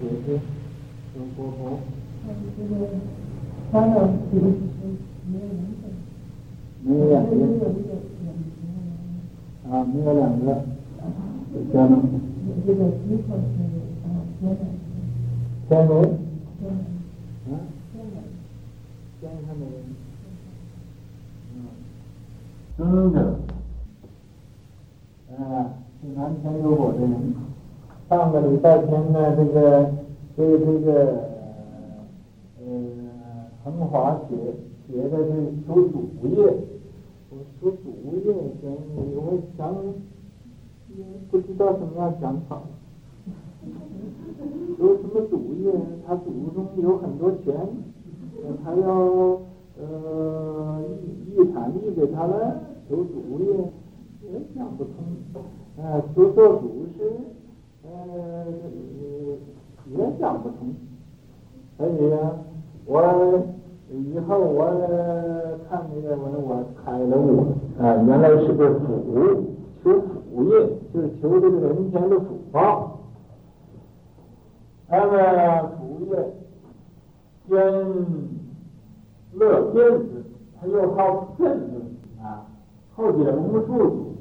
解释，有国佛。这个三个其实没有两个。没有两个。啊，没有两个。天。有这个机会是啊，天人。天人。啊。天人。天上的人。嗯。生者。啊，是南天有我的人。上个礼拜天呢，这个这个这个呃恒华写写的是说主业，我说主业，先我想不知道怎么样讲好。说什么主业？他祖宗有很多钱，他要呃遗产遗给他了，说主业也想不通。啊，说做主是。呃，也想不通，所以啊，我以后我看那个文，我开了悟啊，原来是个福，求福业，就是求这个人间的福报。那么福业兼乐变子，他又好变子啊，后边龙树祖，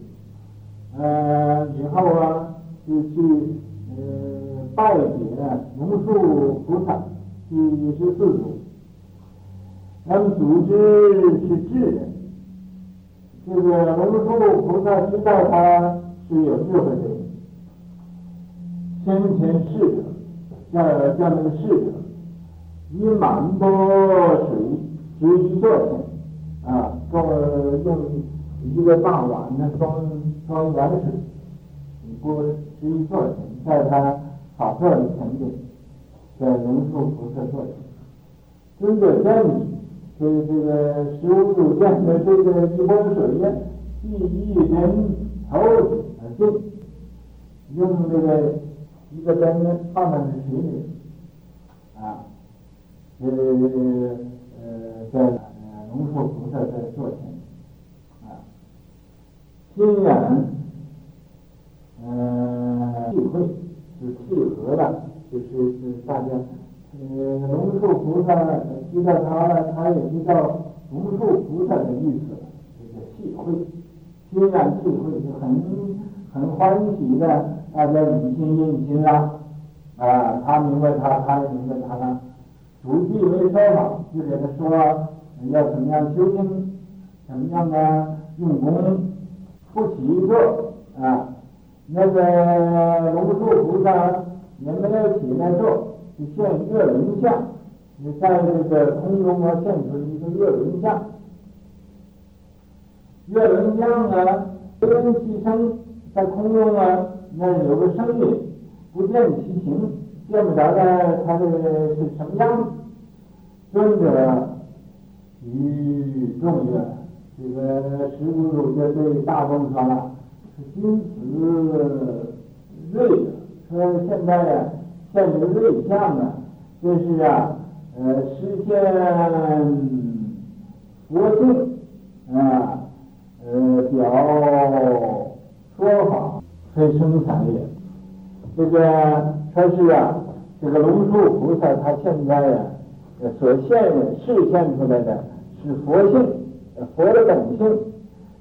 呃，以后啊。就去呃拜别龙树菩萨第十四祖，他们组织是智人，这个龙树菩萨知道他是有智慧的人，先前侍者叫叫那个侍者，以满钵水执于座前，啊，装用一个大碗呢装装盐水。我十一座前，在他法座的前面，在龙树菩萨座前，尊者见礼，对这个十五祖见的这个一钵水呀，递一人头而进，用这个一个灯呢放在水里，啊，呃呃在龙树菩萨在座前，啊，心然。嗯，契会是契合的，就是是大家，呃，龙树菩萨知道他了，他也知道龙树菩萨的意思了，这个契会，心然契会就很很欢喜的，大家以心印心了，啊，他明白他，他明白他了，主偈没说法，就给他说要怎么样修行，怎么样啊，用功，不起坐啊。那个龙树菩萨也没有起来坐，就现月轮相，你在这个空中啊现出一个月轮相。月轮相啊，不见其声，在空中啊，那有个声音，不见其形，见不着的他这是什么样子？尊者与众曰，这个十五祖就对大众说了。今此瑞，说现在呀，现这个瑞相啊，就是啊，呃，实现佛性啊，呃，表说法非生产也。这个说是啊，这个龙树菩萨他现在呀，所现示现出来的是佛性，佛的本性。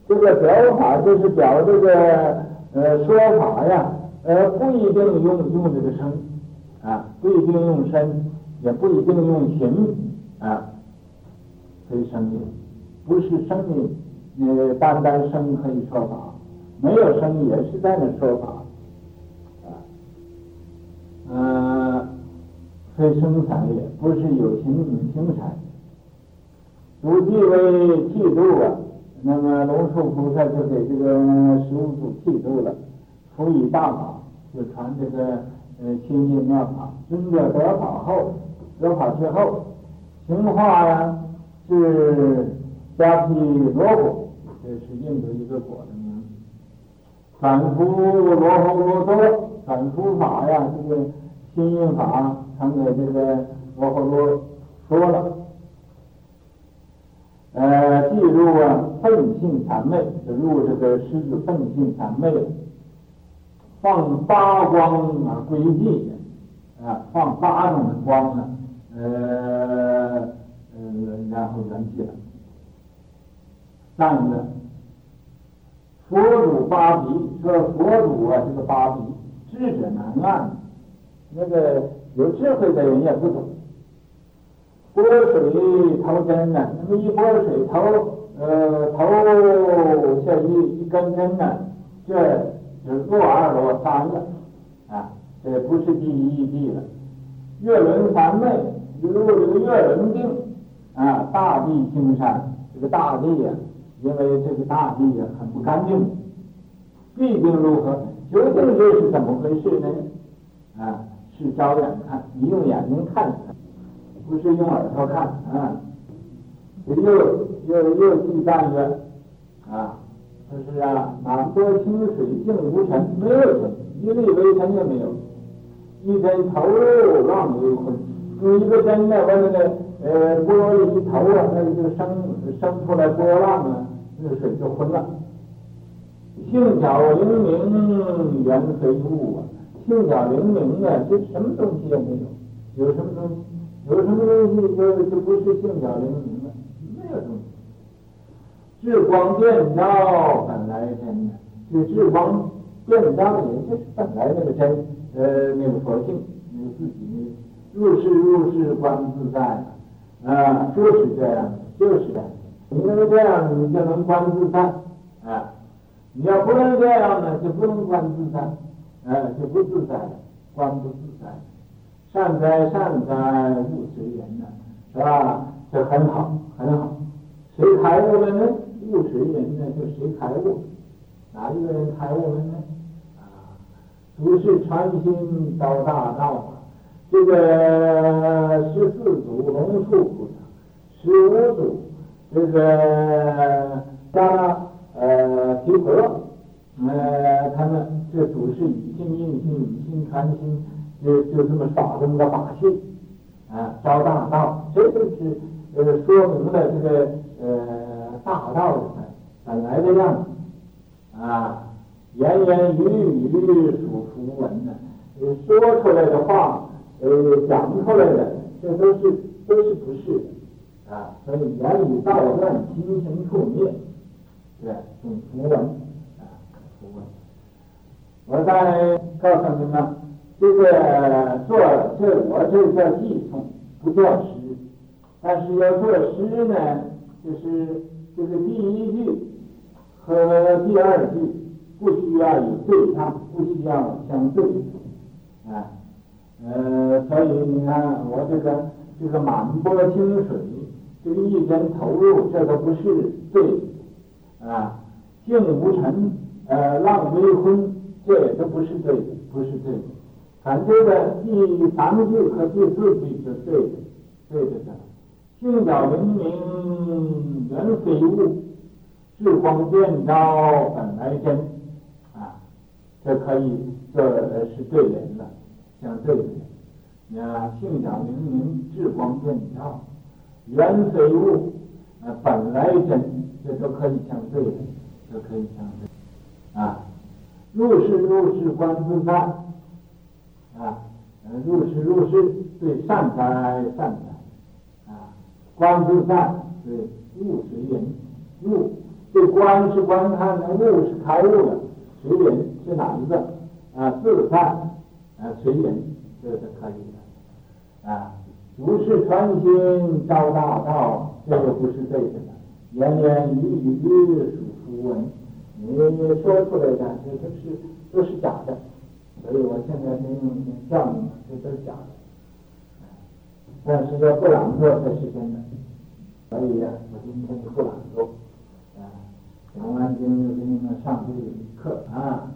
这个表法就是表这个呃说法呀，呃不一定用用这个声啊，不一定用身，也不一定用形啊，非声音，不是声音，呃单单声可以说法，没有声也是在那说法啊，呃非生散也，不是有形有形产，主偈为剃度啊。那么龙树菩萨就给这个十五祖剃度了，辅以大法，就传这个呃清净妙法。尊者得法后，得法之后，行化呀是迦毗罗果，这是印度一个果的名字。转敷罗睺罗多，转出法呀，这个心印法传给这个罗睺罗说了。呃，记录啊，奉性谄媚，就入这个狮子奉性谄媚，放八光啊，归寂，啊，放八种的光呢，呃呃，然后圆寂了。三个，佛祖八比，说佛祖啊，这个八比，智者难按，那个有智慧的人也不懂。拨水头针呢，那么一拨水头，呃，头下一一根针呢，这就是落二落三了，啊，这不是第一地了。月轮三昧，如这个月轮定，啊，大地金山，这个大地呀、啊。因为这个大地也很不干净，毕竟如何？究竟这是怎么回事呢？啊，是照眼看，你用眼睛看，不是用耳朵看啊。又又又第三个啊，就是啊，满波清水净无尘，没有尘，一粒微尘也没有。一针头浪为坤，用一个针呢，把那个呃玻璃一投啊，那就生生出来波浪啊。这水就昏了。性晓灵明原非物啊，性晓灵明呢，就什么东西也没有，有什么东西？有什么东西就就不是性晓灵明了？没有东西。智光电照本来真呢，这智光电照也就是本来那个真，呃，那个佛性，那个自己入世入世观自在啊，就是这样，就是这样。你能这样，你就能观自在，啊！你要不能这样呢，就不能观自在，啊，就不自在，观不自在。善哉善哉，勿随缘呢，是吧？这很好，很好。谁开悟了呢？悟随人呢，就谁开悟？哪一个人开悟了呢？啊！祖师传心招大道，这个十四祖龙树菩萨，十五祖。这个加了呃提婆，呃他们这祖师以心印心，以心传心，就就这么耍这么个把戏，啊，招大道，这就是就是说明了这个呃大道的本来的样子，啊，言言语语属符文呢，呃说出来的话，呃讲出来的，这都是都是不是的。啊，所以言语道断，心行处灭，对，用符文啊，符文。我再告诉你们，这个做这我这叫偈颂，不叫诗。但是要做诗呢，就是这个第一句和第二句不需要有对唱，不需要相对。啊，呃，所以你看我这个这个满钵清水。这个一针投入，这个不是对的啊。静无尘，呃，浪微坤，这也都不是对的，不是对的。看这个第三句和第四句是对的，对的的。性晓灵明原非物，智光电照本来真啊。这可以，这是对人了，相对的。你，性晓灵明，智光电照。原非物，呃，本来真，这都可以相对的，都可以相对，啊，入世入世观自在，啊，入世入世对善哉善哉，观自在对悟随人，悟这观是观看的，悟是开悟的，随人是哪一个？啊，自在，啊，随人，这是可以的，啊。不是传心招大道，这个不是对的。言言语语属符文，你说出来的这都是都是假的。所以我现在先用教你们，这都是假的。但是要不懒惰才是真的。所以呀，我今天就不懒惰。啊，讲完经就给你们上这一课啊。